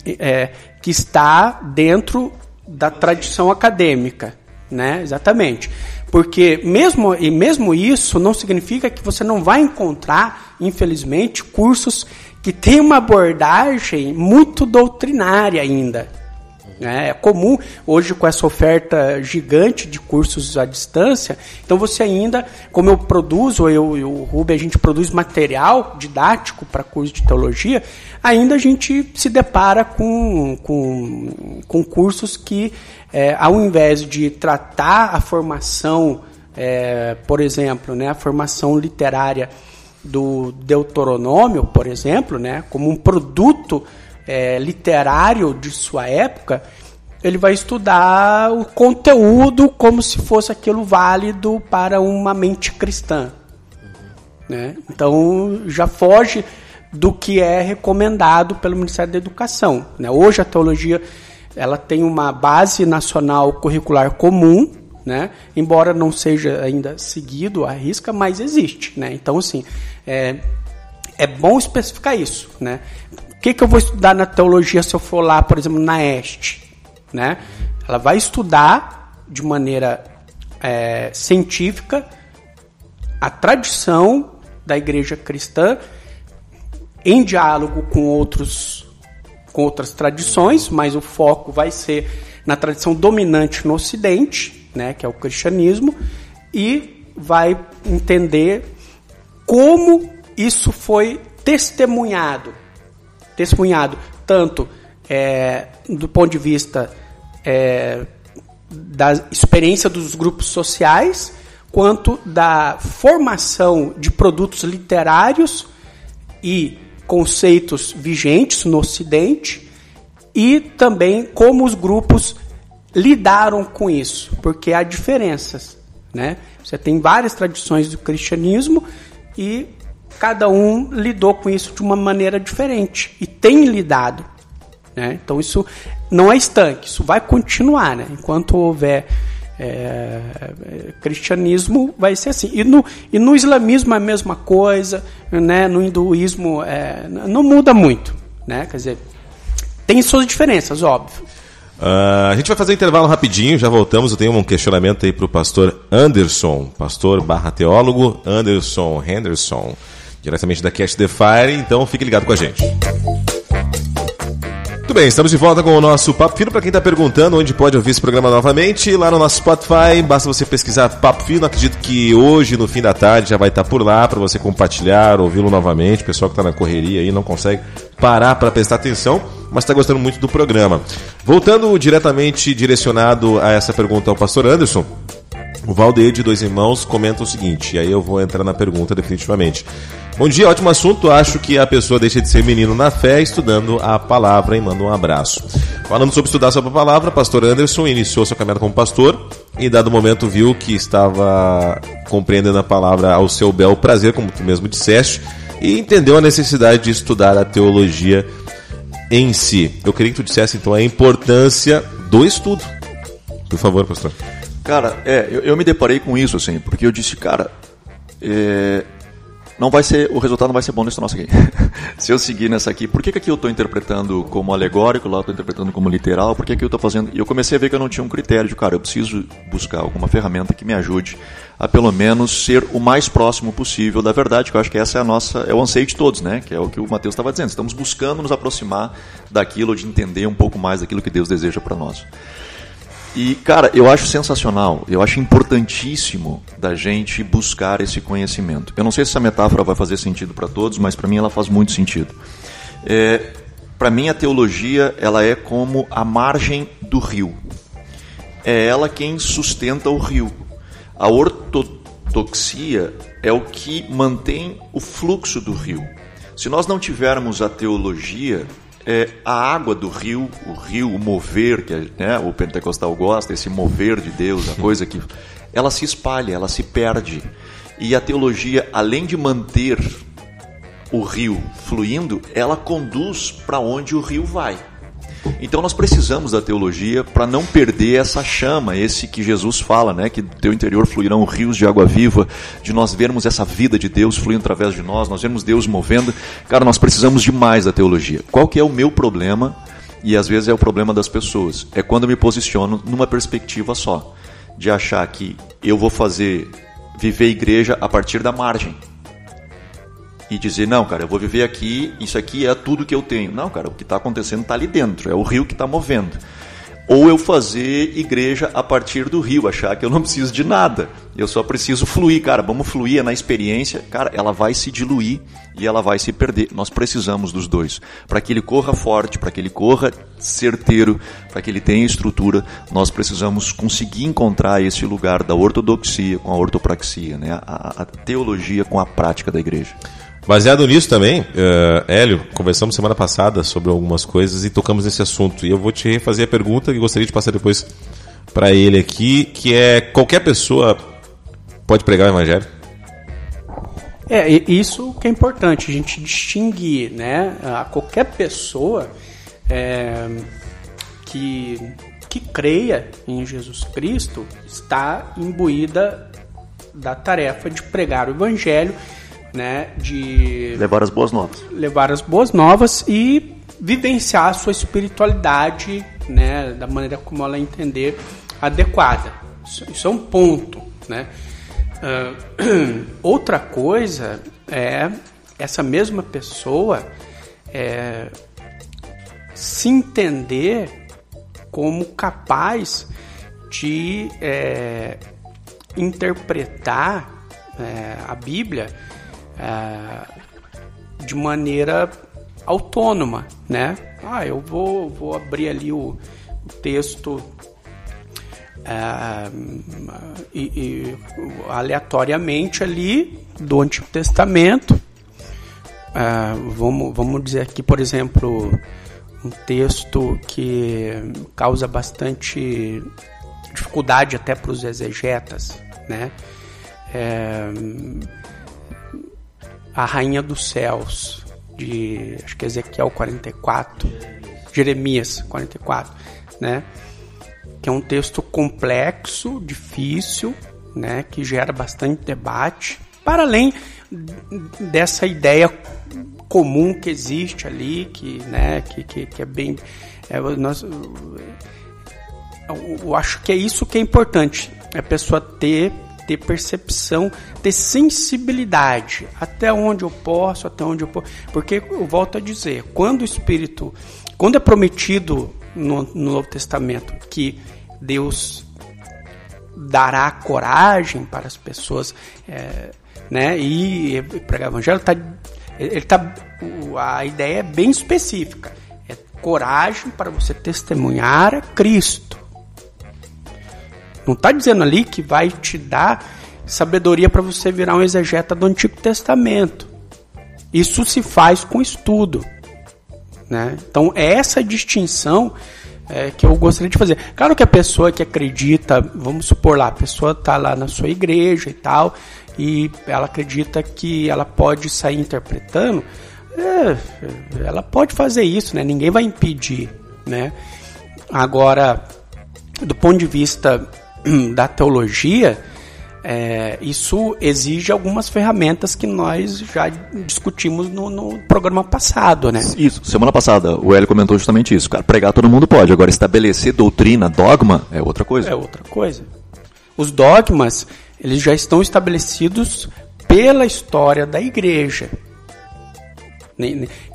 é, que está dentro da tradição acadêmica, né? Exatamente. Porque mesmo e mesmo isso não significa que você não vai encontrar, infelizmente, cursos que têm uma abordagem muito doutrinária ainda. Né? É comum hoje com essa oferta gigante de cursos à distância. Então você ainda, como eu produzo, eu e o Ruben, a gente produz material didático para curso de teologia, ainda a gente se depara com, com, com cursos que, é, ao invés de tratar a formação, é, por exemplo, né, a formação literária do Deuteronômio, por exemplo, né, como um produto é, literário de sua época, ele vai estudar o conteúdo como se fosse aquilo válido para uma mente cristã. Né? Então já foge do que é recomendado pelo Ministério da Educação. Né? Hoje a teologia ela tem uma base nacional curricular comum, né? embora não seja ainda seguido à risca, mas existe. Né? Então, assim, é, é bom especificar isso. Né? Que, que eu vou estudar na teologia se eu for lá, por exemplo, na Este? Né? Ela vai estudar de maneira é, científica a tradição da igreja cristã em diálogo com outros com outras tradições, mas o foco vai ser na tradição dominante no Ocidente, né, que é o cristianismo, e vai entender como isso foi testemunhado testemunhado tanto é, do ponto de vista é, da experiência dos grupos sociais, quanto da formação de produtos literários e conceitos vigentes no Ocidente, e também como os grupos lidaram com isso, porque há diferenças. Né? Você tem várias tradições do cristianismo e cada um lidou com isso de uma maneira diferente e tem lidado. Né? Então isso não é estanque, isso vai continuar. Né? Enquanto houver é, cristianismo, vai ser assim. E no, e no islamismo é a mesma coisa, né? no hinduísmo é, não muda muito. Né? Quer dizer, tem suas diferenças, óbvio. Uh, a gente vai fazer um intervalo rapidinho, já voltamos. Eu tenho um questionamento aí para o pastor Anderson, pastor barra teólogo Anderson Henderson diretamente da Cast the Fire, então fique ligado com a gente. Muito bem, estamos de volta com o nosso Papo Fino. Para quem está perguntando onde pode ouvir esse programa novamente, lá no nosso Spotify, basta você pesquisar Papo Fino. Acredito que hoje, no fim da tarde, já vai estar tá por lá para você compartilhar, ouvi-lo novamente. O pessoal que está na correria aí não consegue parar para prestar atenção, mas está gostando muito do programa. Voltando diretamente direcionado a essa pergunta ao pastor Anderson, o Valdeir de Dois Irmãos comenta o seguinte, e aí eu vou entrar na pergunta definitivamente. Bom dia, ótimo assunto. Acho que a pessoa deixa de ser menino na fé estudando a palavra e manda um abraço. Falando sobre estudar sobre a palavra, pastor Anderson iniciou sua caminhada como pastor e, dado momento, viu que estava compreendendo a palavra ao seu bel prazer, como tu mesmo disseste, e entendeu a necessidade de estudar a teologia em si. Eu queria que tu dissesse então a importância do estudo. Por favor, pastor. Cara, é, eu, eu me deparei com isso, assim, porque eu disse, cara, é, não vai ser, o resultado não vai ser bom nesse nosso aqui. <laughs> Se eu seguir nessa aqui, por que, que aqui eu estou interpretando como alegórico, lá eu estou interpretando como literal, por que aqui eu estou fazendo. E eu comecei a ver que eu não tinha um critério de, cara, eu preciso buscar alguma ferramenta que me ajude a pelo menos ser o mais próximo possível da verdade, que eu acho que essa é a nossa, é o anseio de todos, né? Que é o que o Mateus estava dizendo. Estamos buscando nos aproximar daquilo, de entender um pouco mais daquilo que Deus deseja para nós. E, cara, eu acho sensacional, eu acho importantíssimo da gente buscar esse conhecimento. Eu não sei se essa metáfora vai fazer sentido para todos, mas para mim ela faz muito sentido. É, para mim, a teologia ela é como a margem do rio. É ela quem sustenta o rio. A ortodoxia é o que mantém o fluxo do rio. Se nós não tivermos a teologia, é, a água do rio, o rio, o mover, que né, o pentecostal gosta, esse mover de Deus, a <laughs> coisa que. Ela se espalha, ela se perde. E a teologia, além de manter o rio fluindo, ela conduz para onde o rio vai. Então nós precisamos da teologia para não perder essa chama, esse que Jesus fala, né, que do teu interior fluirão rios de água viva, de nós vermos essa vida de Deus fluindo através de nós, nós vemos Deus movendo. Cara, nós precisamos demais da teologia. Qual que é o meu problema? E às vezes é o problema das pessoas. É quando eu me posiciono numa perspectiva só, de achar que eu vou fazer viver igreja a partir da margem e dizer, não, cara, eu vou viver aqui, isso aqui é tudo que eu tenho. Não, cara, o que está acontecendo está ali dentro, é o rio que está movendo. Ou eu fazer igreja a partir do rio, achar que eu não preciso de nada, eu só preciso fluir, cara, vamos fluir é na experiência, cara, ela vai se diluir e ela vai se perder. Nós precisamos dos dois. Para que ele corra forte, para que ele corra certeiro, para que ele tenha estrutura, nós precisamos conseguir encontrar esse lugar da ortodoxia com a ortopraxia, né? a, a teologia com a prática da igreja. Baseado nisso também, uh, Hélio, conversamos semana passada sobre algumas coisas e tocamos nesse assunto. E eu vou te refazer a pergunta que gostaria de passar depois para ele aqui, que é qualquer pessoa pode pregar o evangelho? É, isso que é importante, a gente distinguir, né? A qualquer pessoa é, que, que creia em Jesus Cristo está imbuída da tarefa de pregar o evangelho né, de levar as boas novas. Levar as boas novas e vivenciar a sua espiritualidade, né, da maneira como ela entender adequada. Isso, é um ponto, né? Uh, <clears throat> outra coisa é essa mesma pessoa é, se entender como capaz de é, interpretar é, a Bíblia é, de maneira autônoma, né? Ah, eu vou, vou abrir ali o, o texto é, e, e, aleatoriamente ali do Antigo Testamento. É, vamos, vamos dizer aqui, por exemplo, um texto que causa bastante dificuldade até para os exegetas, né? É, a Rainha dos Céus, de acho que Ezequiel 44, Jeremias 44, né? Que é um texto complexo, difícil, né? Que gera bastante debate, para além dessa ideia comum que existe ali, que, né? Que, que, que é bem, é, nós, eu, acho que é isso que é importante, é a pessoa ter ter percepção, ter sensibilidade. Até onde eu posso, até onde eu posso. Porque eu volto a dizer, quando o Espírito, quando é prometido no, no Novo Testamento que Deus dará coragem para as pessoas, é, né? E pregar o Evangelho tá, ele tá, a ideia é bem específica. É coragem para você testemunhar a Cristo. Não está dizendo ali que vai te dar sabedoria para você virar um exegeta do Antigo Testamento. Isso se faz com estudo. Né? Então, é essa distinção é, que eu gostaria de fazer. Claro que a pessoa que acredita, vamos supor lá, a pessoa está lá na sua igreja e tal, e ela acredita que ela pode sair interpretando, é, ela pode fazer isso, né? ninguém vai impedir. Né? Agora, do ponto de vista <clears throat> da teologia, é, isso exige algumas ferramentas que nós já discutimos no, no, programa passado, né? Isso, semana passada o Hélio comentou justamente isso. Cara, pregar todo mundo pode, agora estabelecer doutrina, dogma, é outra coisa. É outra coisa. Os dogmas, eles já estão estabelecidos pela história da igreja.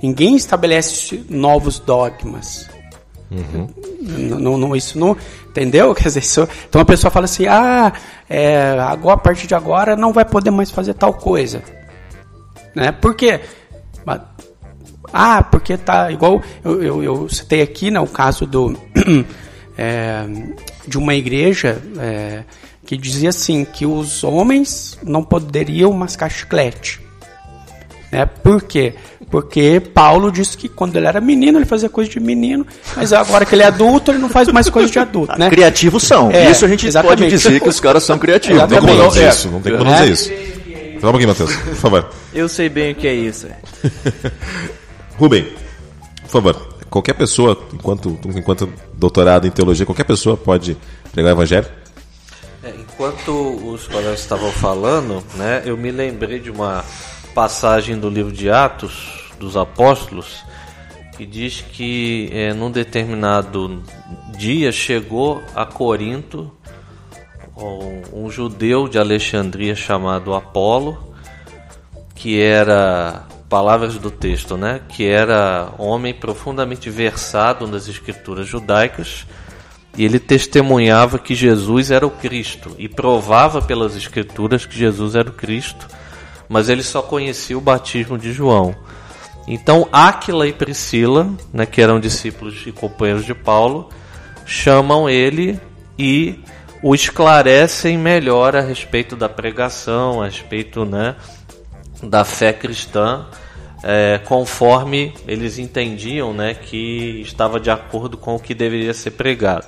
Ninguém estabelece novos dogmas. Uhum. Não, não, isso não. Entendeu? <laughs> Quer dizer, isso, então a pessoa fala assim: ah, é, agora, a partir de agora não vai poder mais fazer tal coisa. Né? Por quê? Ah, porque tá igual eu, eu, eu citei aqui né, o caso do, <clears throat> é, de uma igreja é, que dizia assim que os homens não poderiam mascar chiclete. Né? Por quê? Porque Paulo disse que quando ele era menino, ele fazia coisa de menino, mas agora que ele é adulto, ele não faz mais coisa de adulto. Né? Criativos são. É, isso a gente exatamente. pode dizer que os caras são criativos. Não tem como dizer isso, não tem como dizer isso. Fala um pouquinho, Matheus, por favor. Eu sei bem o que é isso. <laughs> Rubem, por favor, qualquer pessoa, enquanto, enquanto doutorado em teologia, qualquer pessoa pode pregar o evangelho? É, enquanto os colegas estavam falando, né, eu me lembrei de uma passagem do livro de Atos dos Apóstolos que diz que é, num determinado dia chegou a Corinto um, judeu de Alexandria chamado Apolo, que era palavras do texto, né? Que era homem profundamente versado nas escrituras judaicas e ele testemunhava que Jesus era o Cristo e provava pelas escrituras que Jesus era o Cristo mas ele só conhecia o batismo de João. Então Áquila e Priscila, né, que eram discípulos e companheiros de Paulo, chamam ele e o esclarecem melhor a respeito da pregação, a respeito né, da fé cristã, é, conforme eles entendiam né, que estava de acordo com o que deveria ser pregado.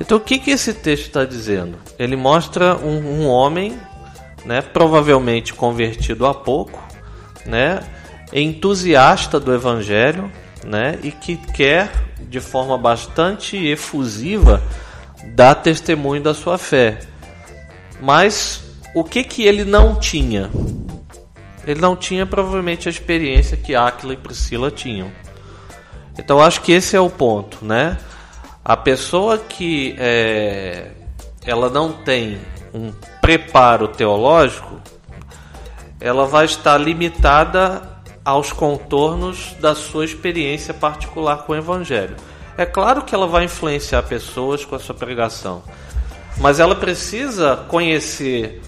Então, o que, que esse texto está dizendo? Ele mostra um, um homem né, provavelmente convertido há pouco, né, entusiasta do evangelho, né, e que quer de forma bastante efusiva dar testemunho da sua fé. Mas o que que ele não tinha? Ele não tinha provavelmente a experiência que Aquila e Priscila tinham. Então acho que esse é o ponto, né? A pessoa que é, ela não tem um preparo teológico, ela vai estar limitada aos contornos da sua experiência particular com o Evangelho. É claro que ela vai influenciar pessoas com a sua pregação, mas ela precisa conhecer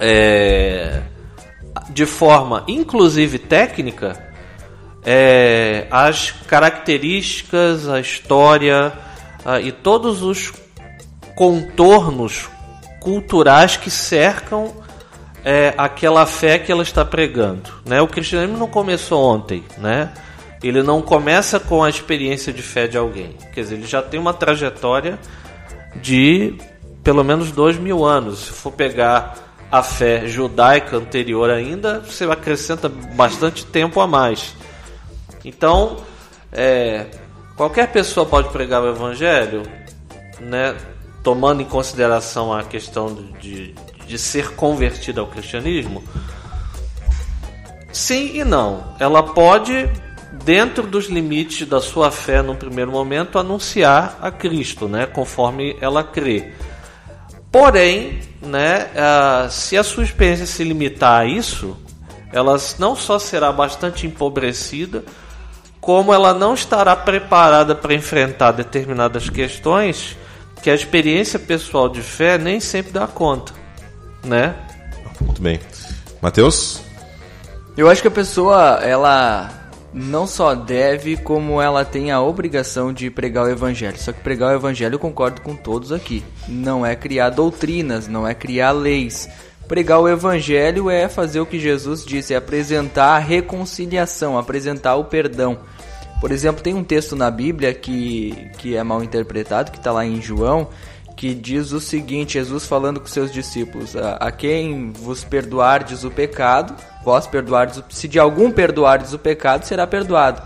é, de forma, inclusive técnica, é, as características, a história a, e todos os contornos culturais que cercam é, aquela fé que ela está pregando. Né? O cristianismo não começou ontem, né? ele não começa com a experiência de fé de alguém. Quer dizer, ele já tem uma trajetória de pelo menos dois mil anos. Se for pegar a fé judaica anterior ainda, você acrescenta bastante tempo a mais. Então, é, qualquer pessoa pode pregar o evangelho, né? Tomando em consideração a questão de, de ser convertida ao cristianismo? Sim e não. Ela pode, dentro dos limites da sua fé no primeiro momento, anunciar a Cristo, né, conforme ela crê. Porém, né, se a sua experiência se limitar a isso, ela não só será bastante empobrecida, como ela não estará preparada para enfrentar determinadas questões que a experiência pessoal de fé nem sempre dá conta, né? Muito bem. Mateus? Eu acho que a pessoa, ela não só deve, como ela tem a obrigação de pregar o evangelho. Só que pregar o evangelho eu concordo com todos aqui. Não é criar doutrinas, não é criar leis. Pregar o evangelho é fazer o que Jesus disse, é apresentar a reconciliação, apresentar o perdão. Por exemplo, tem um texto na Bíblia que, que é mal interpretado, que está lá em João, que diz o seguinte: Jesus falando com seus discípulos: A, a quem vos perdoardes o pecado, vós perdoardes, se de algum perdoardes o pecado, será perdoado.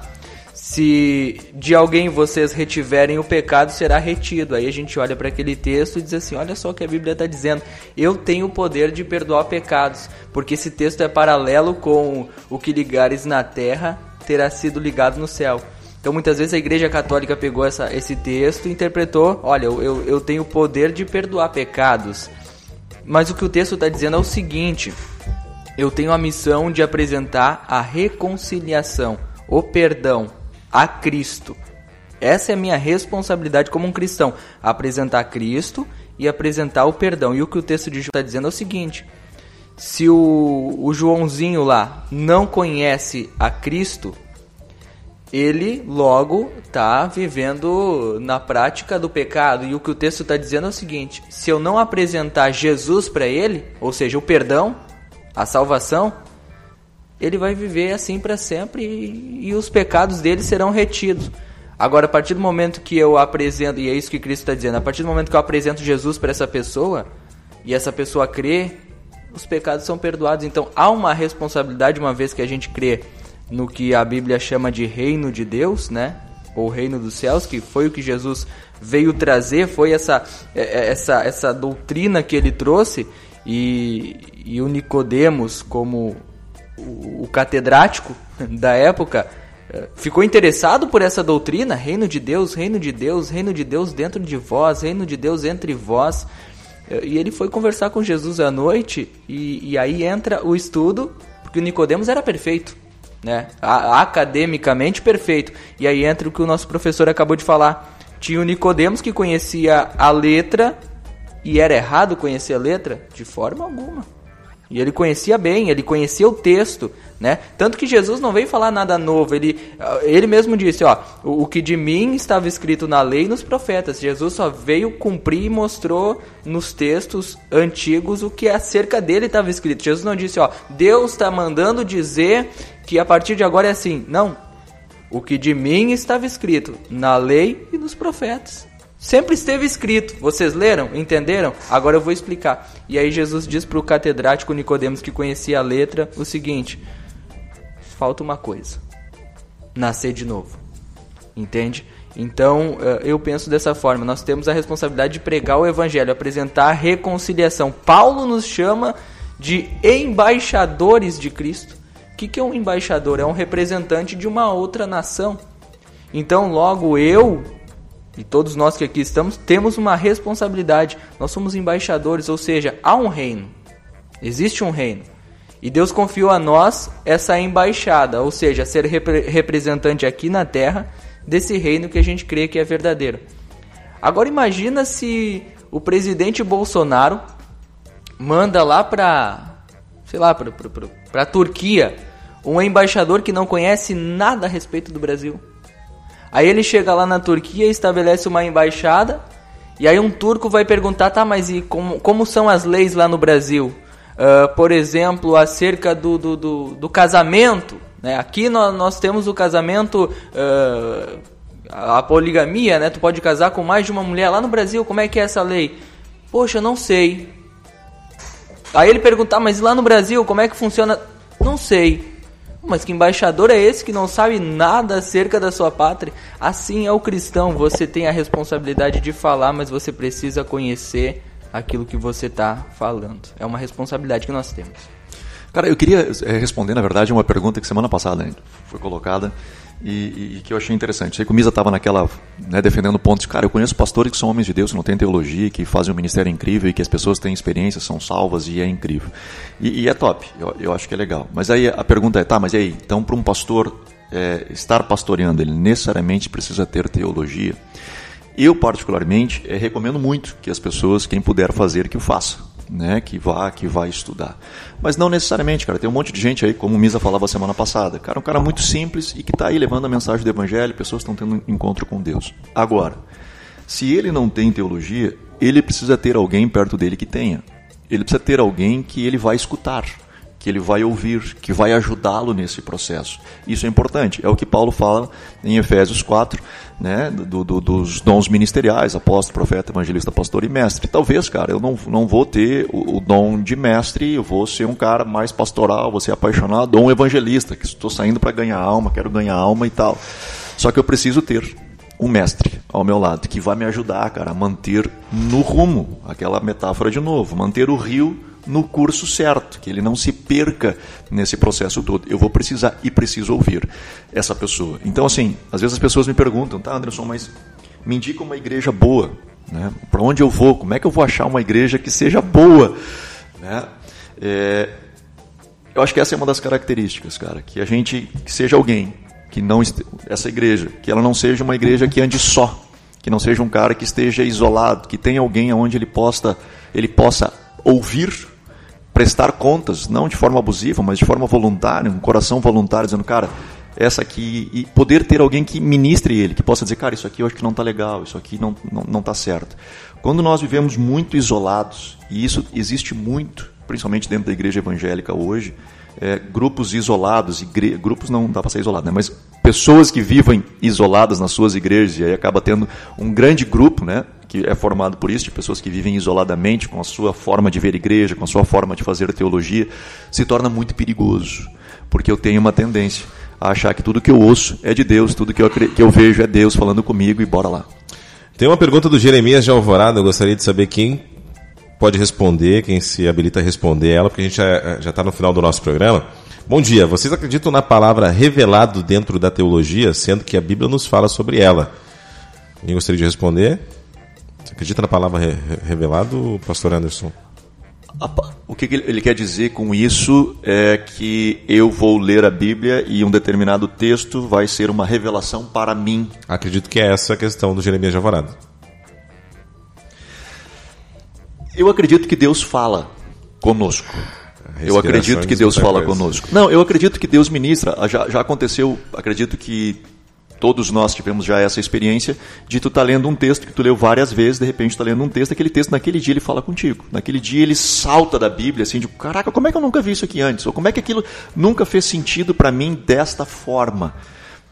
se de alguém vocês retiverem o pecado, será retido. Aí a gente olha para aquele texto e diz assim: olha só o que a Bíblia está dizendo. Eu tenho o poder de perdoar pecados, porque esse texto é paralelo com o que ligares na terra terá sido ligado no céu. Então muitas vezes a Igreja Católica pegou essa, esse texto e interpretou: olha, eu, eu tenho o poder de perdoar pecados. Mas o que o texto está dizendo é o seguinte: eu tenho a missão de apresentar a reconciliação, o perdão a Cristo. Essa é a minha responsabilidade como um cristão: apresentar Cristo e apresentar o perdão. E o que o texto de João está dizendo é o seguinte: se o, o Joãozinho lá não conhece a Cristo, ele logo está vivendo na prática do pecado. E o que o texto está dizendo é o seguinte: se eu não apresentar Jesus para ele, ou seja, o perdão, a salvação, ele vai viver assim para sempre e, e, os pecados dele serão retidos. Agora, a partir do momento que eu apresento, e é isso que Cristo está dizendo, a partir do momento que eu apresento Jesus para essa pessoa, e essa pessoa crê, os pecados são perdoados. Então há uma responsabilidade, uma vez que a gente crê no que a Bíblia chama de reino de Deus, né? Ou reino dos céus, que foi o que Jesus veio trazer, foi essa, é, é, essa, essa doutrina que ele trouxe, e, e o Nicodemos, como o, o catedrático <laughs> da época, é, ficou interessado por essa doutrina, reino de Deus, reino de Deus, reino de Deus dentro de vós, reino de Deus entre vós. E ele foi conversar com Jesus à noite, e, e aí entra o estudo, porque o Nicodemos era perfeito, né? academicamente perfeito. E aí entra o que o nosso professor acabou de falar. Tinha o Nicodemos que conhecia a letra, e era errado conhecer a letra? De forma alguma. E ele conhecia bem, ele conhecia o texto, né? Tanto que Jesus não veio falar nada novo, ele, ele mesmo disse, ó, o, que de mim estava escrito na lei e nos profetas. Jesus só veio cumprir e mostrou nos textos antigos o que acerca dele estava escrito. Jesus não disse, ó, Deus está mandando dizer que a partir de agora é assim. Não. O que de mim estava escrito na lei e nos profetas. Sempre esteve escrito. Vocês leram? Entenderam? Agora eu vou explicar. E aí Jesus diz para o catedrático Nicodemos que conhecia a letra o seguinte: falta uma coisa. Nascer de novo. Entende? Então, eh, eu penso dessa forma. Nós temos a responsabilidade de pregar o evangelho, apresentar a reconciliação. Paulo nos chama de embaixadores de Cristo. O que é um embaixador? É um representante de uma outra nação. Então, logo eu e todos nós que aqui estamos temos uma responsabilidade. Nós somos embaixadores, ou seja, há um reino. Existe um reino. E Deus confiou a nós essa embaixada, ou seja, ser repre representante aqui na terra desse reino que a gente crê que é verdadeiro. Agora imagina se o presidente Bolsonaro manda lá para, sei lá, para a Turquia, um embaixador que não conhece nada a respeito do Brasil. Aí ele chega lá na Turquia, estabelece uma embaixada, e aí um turco vai perguntar, tá, mas e como, como são as leis lá no Brasil? Uh, por exemplo, acerca do, do, do, do casamento. Né? Aqui nós, nós temos o casamento, uh, a poligamia, né? Tu pode casar com mais de uma mulher. Lá no Brasil, como é que é essa lei? Poxa, não sei. Aí ele perguntar, mas lá no Brasil, como é que funciona? Não sei. Mas que embaixador é esse que não sabe nada acerca da sua pátria? Assim é o cristão, você tem a responsabilidade de falar, mas você precisa conhecer aquilo que você está falando. É uma responsabilidade que nós temos. Cara, eu queria eh, responder, na verdade, uma pergunta que semana passada foi colocada e, e, que eu achei interessante. Sei que o Misa estava naquela, né, defendendo pontos cara, eu conheço pastores que são homens de Deus, que não têm teologia, que fazem um ministério incrível e que as pessoas têm experiência, são salvas e é incrível. E, e é top, eu, eu, acho que é legal. Mas aí a pergunta é, tá, mas aí? Então, para um pastor é, estar pastoreando, ele necessariamente precisa ter teologia? Eu, particularmente, é, recomendo muito que as pessoas, quem puder fazer, que o faça né, que vá, que vai estudar. Mas não necessariamente, cara. Tem um monte de gente aí, como o Misa falava semana passada. Cara, um cara muito simples e que está aí levando a mensagem do Evangelho, pessoas estão tendo um encontro com Deus. Agora, se ele não tem teologia, ele precisa ter alguém perto dele que tenha. Ele precisa ter alguém que ele vai escutar que ele vai ouvir, que vai ajudá-lo nesse processo. Isso é importante. É o que Paulo fala em Efésios 4, né, do, do, dos dons ministeriais, apóstolo, profeta, evangelista, pastor e mestre. Talvez, cara, eu não, não vou ter o, o dom de mestre, eu vou ser um cara mais pastoral, vou ser apaixonado, ou um evangelista, que estou saindo para ganhar alma, quero ganhar alma e tal. Só que eu preciso ter um mestre ao meu lado que vai me ajudar, cara, a manter no rumo, aquela metáfora de novo, manter o rio no curso certo, que ele não se perca nesse processo todo. Eu vou precisar e preciso ouvir essa pessoa. Então, assim, às vezes as pessoas me perguntam, tá, Anderson, mas me indica uma igreja boa, né? Para onde eu vou? Como é que eu vou achar uma igreja que seja boa, né? É, eu acho que essa é uma das características, cara, que a gente que seja alguém que não essa igreja, que ela não seja uma igreja que ande só, que não seja um cara que esteja isolado, que tenha alguém onde ele possa ele possa ouvir, prestar contas, não de forma abusiva, mas de forma voluntária, um coração voluntário dizendo, cara, essa aqui e poder ter alguém que ministre ele, que possa dizer, cara, isso aqui eu acho que não está legal, isso aqui não não, não tá certo. Quando nós vivemos muito isolados, e isso existe muito, principalmente dentro da igreja evangélica hoje, é, grupos isolados, igre... grupos não dá para ser isolado, né? mas pessoas que vivem isoladas nas suas igrejas, e aí acaba tendo um grande grupo, né? que é formado por isso, de pessoas que vivem isoladamente, com a sua forma de ver igreja, com a sua forma de fazer teologia, se torna muito perigoso, porque eu tenho uma tendência a achar que tudo que eu ouço é de Deus, tudo que eu, que eu vejo é Deus falando comigo e bora lá. Tem uma pergunta do Jeremias de Alvorada, eu gostaria de saber quem pode responder, quem se habilita a responder ela, porque a gente já está no final do nosso programa. Bom dia, vocês acreditam na palavra revelado dentro da teologia, sendo que a Bíblia nos fala sobre ela? Quem gostaria de responder? Você acredita na palavra re revelado, pastor Anderson? O que ele quer dizer com isso é que eu vou ler a Bíblia e um determinado texto vai ser uma revelação para mim. Acredito que é essa a questão do Jeremias de Alvorada. Eu acredito que Deus fala conosco. Eu acredito que Deus fala conosco. Não, eu acredito que Deus ministra. Já, já aconteceu, acredito que todos nós tivemos já essa experiência de tu estar tá lendo um texto que tu leu várias vezes, de repente tu tá lendo um texto, aquele texto naquele dia ele fala contigo. Naquele dia ele salta da Bíblia assim, de caraca, como é que eu nunca vi isso aqui antes? Ou como é que aquilo nunca fez sentido para mim desta forma?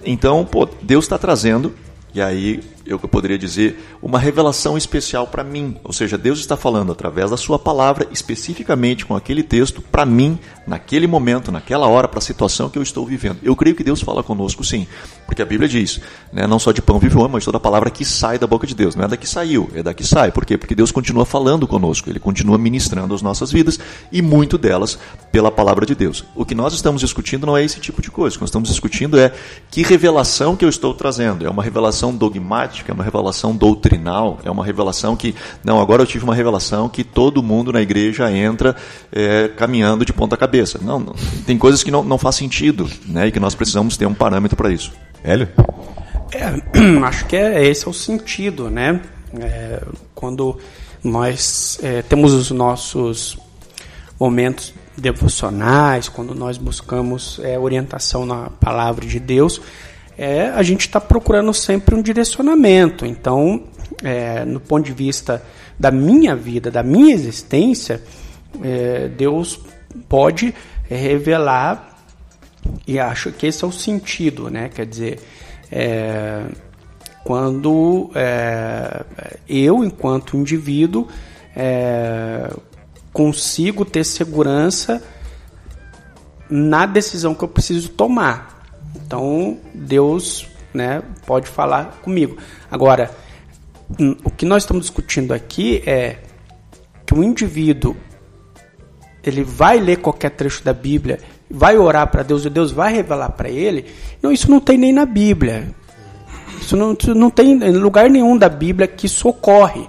Então, pô, Deus está trazendo e aí eu poderia dizer uma revelação especial para mim. Ou seja, Deus está falando através da sua palavra, especificamente com aquele texto, para mim, naquele momento, naquela hora, para a situação que eu estou vivendo. Eu creio que Deus fala conosco sim, porque a Bíblia diz, né, não só de pão vive o homem, mas toda palavra que sai da boca de Deus. Não é da que saiu, é da que sai. Por quê? Porque Deus continua falando conosco, Ele continua ministrando as nossas vidas e muito delas pela palavra de Deus. O que nós estamos discutindo não é esse tipo de coisa. O que nós estamos discutindo é que revelação que eu estou trazendo. É uma revelação dogmática, é uma revelação doutrinal, é uma revelação que, não, agora eu tive uma revelação que todo mundo na igreja entra é, caminhando de ponta cabeça. Não, não, tem coisas que não, não faz sentido, né? E que nós precisamos ter um parâmetro para isso. Hélio? É, <clears throat> acho que é, esse é o sentido, né? É, quando nós é, temos os nossos momentos devocionais, quando nós buscamos é, orientação na palavra de Deus, é, a gente está procurando sempre um direcionamento. Então, é, no ponto de vista da minha vida, da minha existência, é, Deus pode revelar, e acho que esse é o sentido, né? Quer dizer, é, quando é, eu, enquanto indivíduo, é, consigo ter segurança na decisão que eu preciso tomar. Então, Deus né, pode falar comigo. Agora, hum, o que nós estamos discutindo aqui é que o indivíduo ele vai ler qualquer trecho da Bíblia, vai orar para Deus e Deus vai revelar para ele. Não, isso não tem nem na Bíblia. Isso não, isso não tem em lugar nenhum da Bíblia que isso ocorre.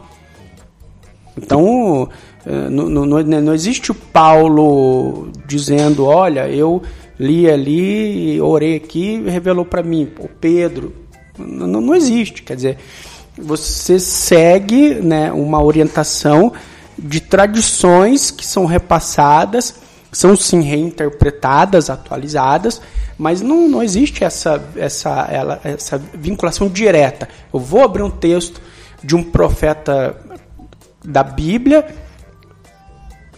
Então, eh, não, não, não existe o Paulo dizendo: olha, eu li ali, orei aqui, revelou para mim, o Pedro. Não, não existe, quer dizer, você segue né, uma orientação de tradições que são repassadas, são sim reinterpretadas, atualizadas, mas não, não existe essa, essa, ela, essa vinculação direta. Eu vou abrir um texto de um profeta da Bíblia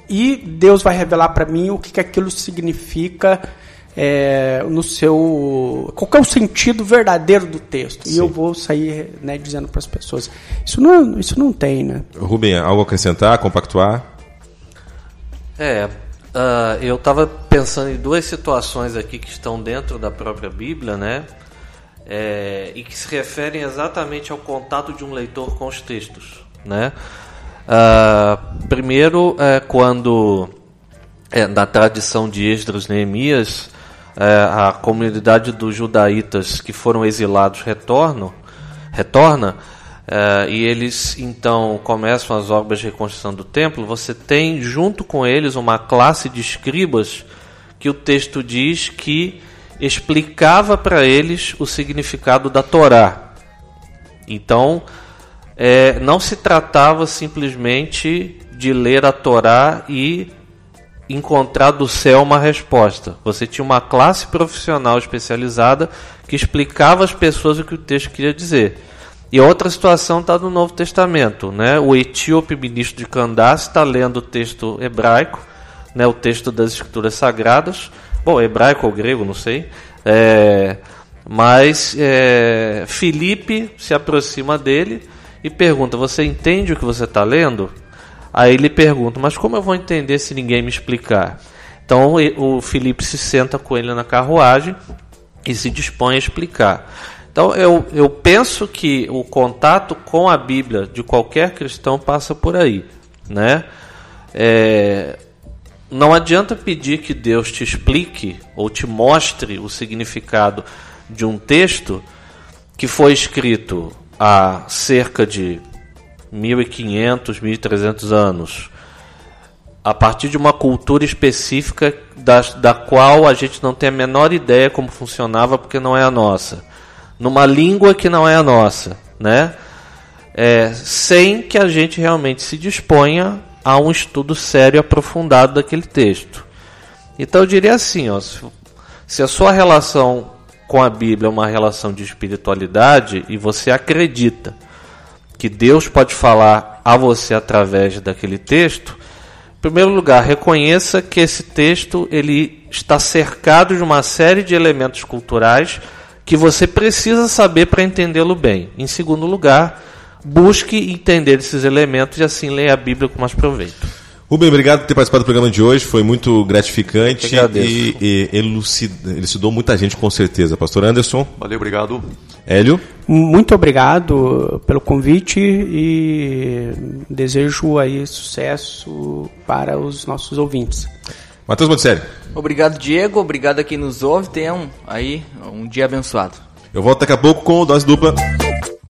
e Deus vai revelar para mim o que, que aquilo significa é, no seu. Qual é o sentido verdadeiro do texto? Sim. E eu vou sair né, dizendo para as pessoas. Isso não, isso não tem, né? Rubem, algo a acrescentar, compactuar? É, uh, eu estava pensando em duas situações aqui que estão dentro da própria Bíblia, né? é, e que se referem exatamente ao contato de um leitor com os textos. Né? Uh, primeiro, é, quando é, na tradição de Esdras Neemias, a comunidade dos judaítas que foram exilados retornam, retorna, é, e eles então começam as obras de reconstrução do templo, você tem junto com eles uma classe de escribas que o texto diz que explicava para eles o significado da Torá. Então, é, não se tratava simplesmente de ler a Torá e encontrar do céu uma resposta. Você tinha uma classe profissional especializada que explicava às pessoas o que o texto queria dizer. E outra situação está no Novo Testamento. Né? O etíope ministro de Candace está lendo o texto hebraico, né? o texto das Escrituras Sagradas, bom, hebraico ou grego, não sei. É, mas é, Felipe se aproxima dele e pergunta: Você entende o que você está lendo? Aí ele pergunta: Mas como eu vou entender se ninguém me explicar? Então o Felipe se senta com ele na carruagem e se dispõe a explicar. Então eu, eu penso que o contato com a Bíblia de qualquer cristão passa por aí, né? É, não adianta pedir que Deus te explique ou te mostre o significado de um texto que foi escrito há cerca de 1500, 1300 anos, a partir de uma cultura específica da, da qual a gente não tem a menor ideia como funcionava porque não é a nossa, numa língua que não é a nossa, né? É, sem que a gente realmente se disponha a um estudo sério e aprofundado daquele texto. Então eu diria assim, ó, se a sua relação com a Bíblia é uma relação de espiritualidade e você acredita que Deus pode falar a você através daquele texto, em primeiro lugar, reconheça que esse texto ele está cercado de uma série de elementos culturais que você precisa saber para entendê-lo bem. Em segundo lugar, busque entender esses elementos e assim leia a Bíblia com mais proveito. Rubem, obrigado por ter participado do programa de hoje, foi muito gratificante e, e elucidou muita gente com certeza. Pastor Anderson. Valeu, obrigado. Hélio. Muito obrigado pelo convite e desejo aí sucesso para os nossos ouvintes. Matheus Monticelli. Obrigado, Diego. Obrigado a quem nos ouve. Tenham aí um dia abençoado. Eu volto daqui a pouco com o Dose Dupla.